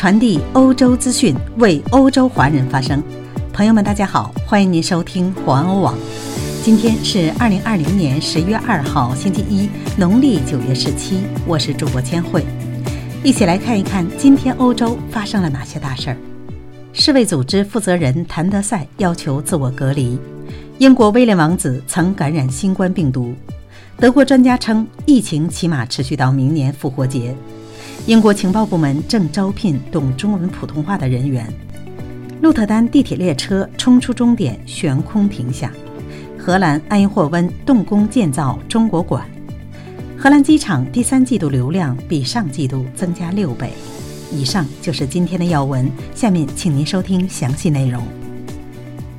传递欧洲资讯，为欧洲华人发声。朋友们，大家好，欢迎您收听环欧网。今天是二零二零年十月二号，星期一，农历九月十七。我是主播千惠，一起来看一看今天欧洲发生了哪些大事儿。世卫组织负责人谭德赛要求自我隔离。英国威廉王子曾感染新冠病毒。德国专家称，疫情起码持续到明年复活节。英国情报部门正招聘懂中文普通话的人员。鹿特丹地铁列车冲出终点，悬空停下。荷兰埃因霍温动工建造中国馆。荷兰机场第三季度流量比上季度增加六倍。以上就是今天的要闻，下面请您收听详细内容。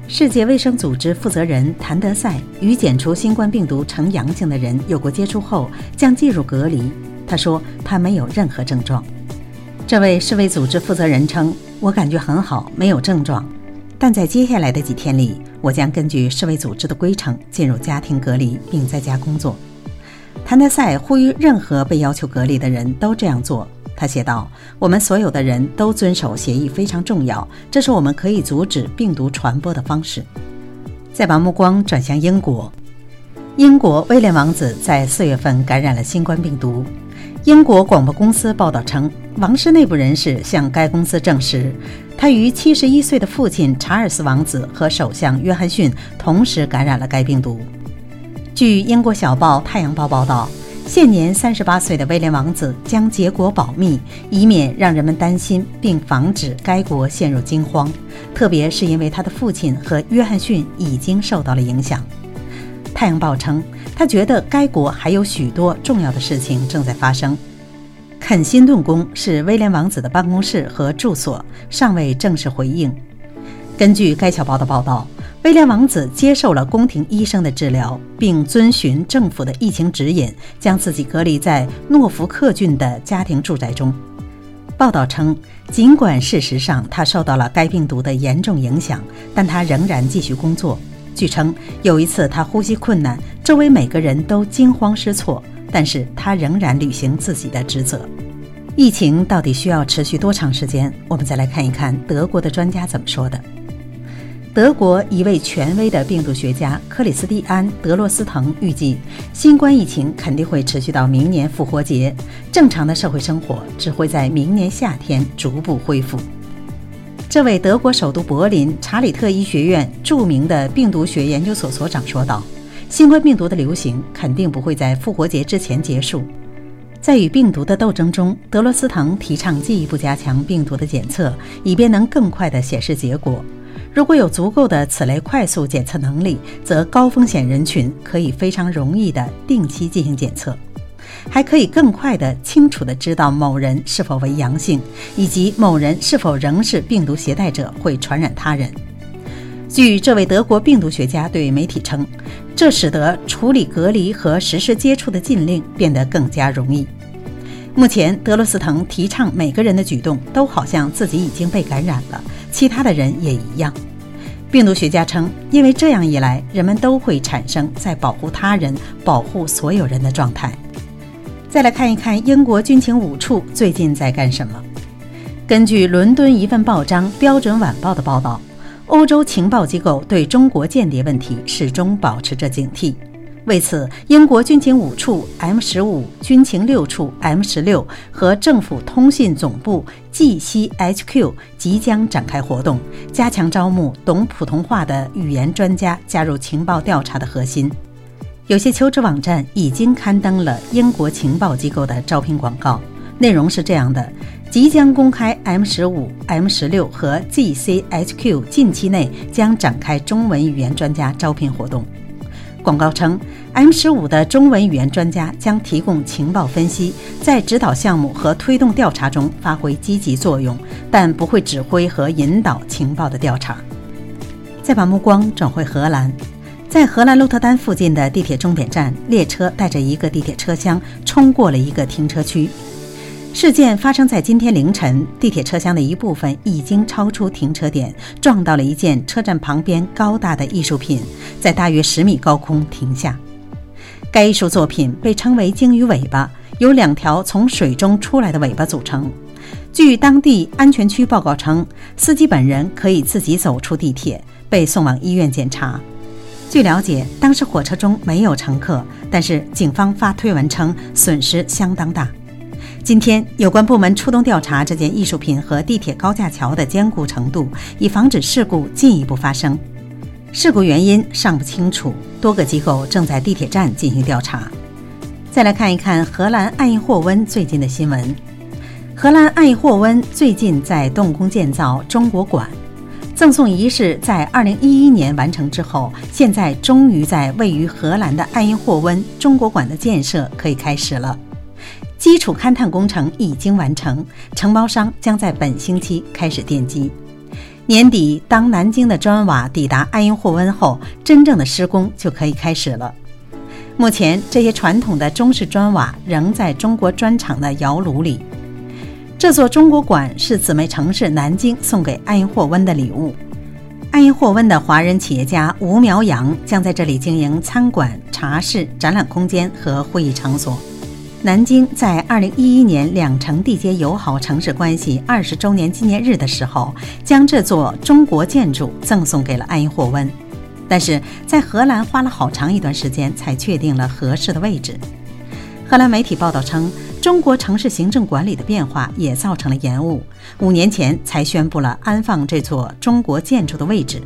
世界卫生组织负责人谭德赛与检出新冠病毒呈阳性的人有过接触后，将进入隔离。他说他没有任何症状。这位世卫组织负责人称：“我感觉很好，没有症状。但在接下来的几天里，我将根据世卫组织的规程进入家庭隔离，并在家工作。”谭德赛呼吁任何被要求隔离的人都这样做。他写道：“我们所有的人都遵守协议非常重要，这是我们可以阻止病毒传播的方式。”再把目光转向英国，英国威廉王子在四月份感染了新冠病毒。英国广播公司报道称，王室内部人士向该公司证实，他与七十一岁的父亲查尔斯王子和首相约翰逊同时感染了该病毒。据英国小报《太阳报》报道。现年三十八岁的威廉王子将结果保密，以免让人们担心，并防止该国陷入惊慌。特别是因为他的父亲和约翰逊已经受到了影响。太阳报称，他觉得该国还有许多重要的事情正在发生。肯辛顿宫是威廉王子的办公室和住所，尚未正式回应。根据该小报的报道。威廉王子接受了宫廷医生的治疗，并遵循政府的疫情指引，将自己隔离在诺福克郡的家庭住宅中。报道称，尽管事实上他受到了该病毒的严重影响，但他仍然继续工作。据称，有一次他呼吸困难，周围每个人都惊慌失措，但是他仍然履行自己的职责。疫情到底需要持续多长时间？我们再来看一看德国的专家怎么说的。德国一位权威的病毒学家克里斯蒂安·德罗斯滕预计，新冠疫情肯定会持续到明年复活节，正常的社会生活只会在明年夏天逐步恢复。这位德国首都柏林查理特医学院著名的病毒学研究所所长说道：“新冠病毒的流行肯定不会在复活节之前结束。”在与病毒的斗争中，德罗斯滕提倡进一步加强病毒的检测，以便能更快地显示结果。如果有足够的此类快速检测能力，则高风险人群可以非常容易地定期进行检测，还可以更快地、清楚地知道某人是否为阳性，以及某人是否仍是病毒携带者，会传染他人。据这位德国病毒学家对媒体称，这使得处理隔离和实施接触的禁令变得更加容易。目前，德罗斯滕提倡每个人的举动都好像自己已经被感染了。其他的人也一样。病毒学家称，因为这样一来，人们都会产生在保护他人、保护所有人的状态。再来看一看英国军情五处最近在干什么。根据伦敦一份报章《标准晚报》的报道，欧洲情报机构对中国间谍问题始终保持着警惕。为此，英国军情五处 M 十五、军情六处 M 十六和政府通信总部 GCHQ 即将展开活动，加强招募懂普通话的语言专家加入情报调查的核心。有些求职网站已经刊登了英国情报机构的招聘广告，内容是这样的：即将公开 M 十五、M 十六和 GCHQ 近期内将展开中文语言专家招聘活动。广告称，M 十五的中文语言专家将提供情报分析，在指导项目和推动调查中发挥积极作用，但不会指挥和引导情报的调查。再把目光转回荷兰，在荷兰鹿特丹附近的地铁终点站，列车带着一个地铁车厢冲过了一个停车区。事件发生在今天凌晨，地铁车厢的一部分已经超出停车点，撞到了一件车站旁边高大的艺术品，在大约十米高空停下。该艺术作品被称为鲸鱼尾巴，由两条从水中出来的尾巴组成。据当地安全区报告称，司机本人可以自己走出地铁，被送往医院检查。据了解，当时火车中没有乘客，但是警方发推文称损失相当大。今天，有关部门出动调查这件艺术品和地铁高架桥的坚固程度，以防止事故进一步发生。事故原因尚不清楚，多个机构正在地铁站进行调查。再来看一看荷兰爱因霍温最近的新闻。荷兰爱因霍温最近在动工建造中国馆，赠送仪式在2011年完成之后，现在终于在位于荷兰的爱因霍温中国馆的建设可以开始了。基础勘探工程已经完成，承包商将在本星期开始奠基。年底，当南京的砖瓦抵达爱因霍温后，真正的施工就可以开始了。目前，这些传统的中式砖瓦仍在中国砖厂的窑炉里。这座中国馆是姊妹城市南京送给爱因霍温的礼物。爱因霍温的华人企业家吴苗阳将在这里经营餐馆、茶室、展览空间和会议场所。南京在二零一一年两城缔结友好城市关系二十周年纪念日的时候，将这座中国建筑赠送给了爱因霍温，但是在荷兰花了好长一段时间才确定了合适的位置。荷兰媒体报道称，中国城市行政管理的变化也造成了延误，五年前才宣布了安放这座中国建筑的位置。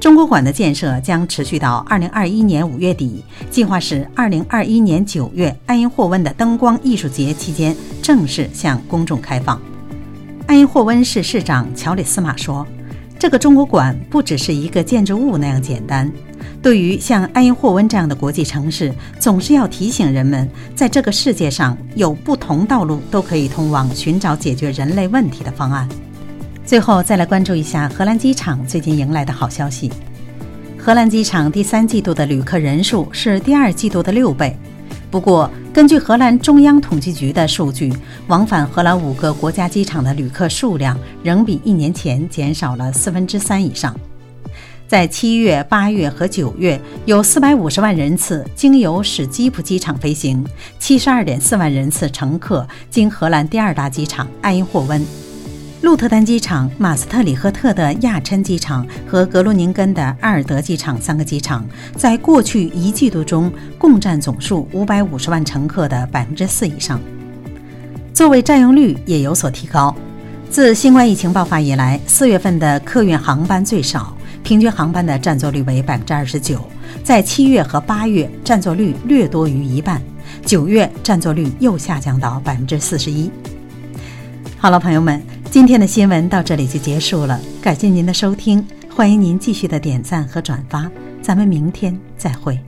中国馆的建设将持续到二零二一年五月底，计划是二零二一年九月爱因霍温的灯光艺术节期间正式向公众开放。爱因霍温市市长乔里斯马说：“这个中国馆不只是一个建筑物那样简单。对于像埃因霍温这样的国际城市，总是要提醒人们，在这个世界上有不同道路都可以通往寻找解决人类问题的方案。”最后再来关注一下荷兰机场最近迎来的好消息。荷兰机场第三季度的旅客人数是第二季度的六倍。不过，根据荷兰中央统计局的数据，往返荷兰五个国家机场的旅客数量仍比一年前减少了四分之三以上。在七月、八月和九月，有四百五十万人次经由史基普机场飞行，七十二点四万人次乘客经荷兰第二大机场埃因霍温。鹿特丹机场、马斯特里赫特的亚琛机场和格罗宁根的阿尔德机场三个机场，在过去一季度中共占总数五百五十万乘客的百分之四以上，座位占用率也有所提高。自新冠疫情爆发以来，四月份的客运航班最少，平均航班的占座率为百分之二十九，在七月和八月占座率略多于一半，九月占座率又下降到百分之四十一。好了，朋友们。今天的新闻到这里就结束了，感谢您的收听，欢迎您继续的点赞和转发，咱们明天再会。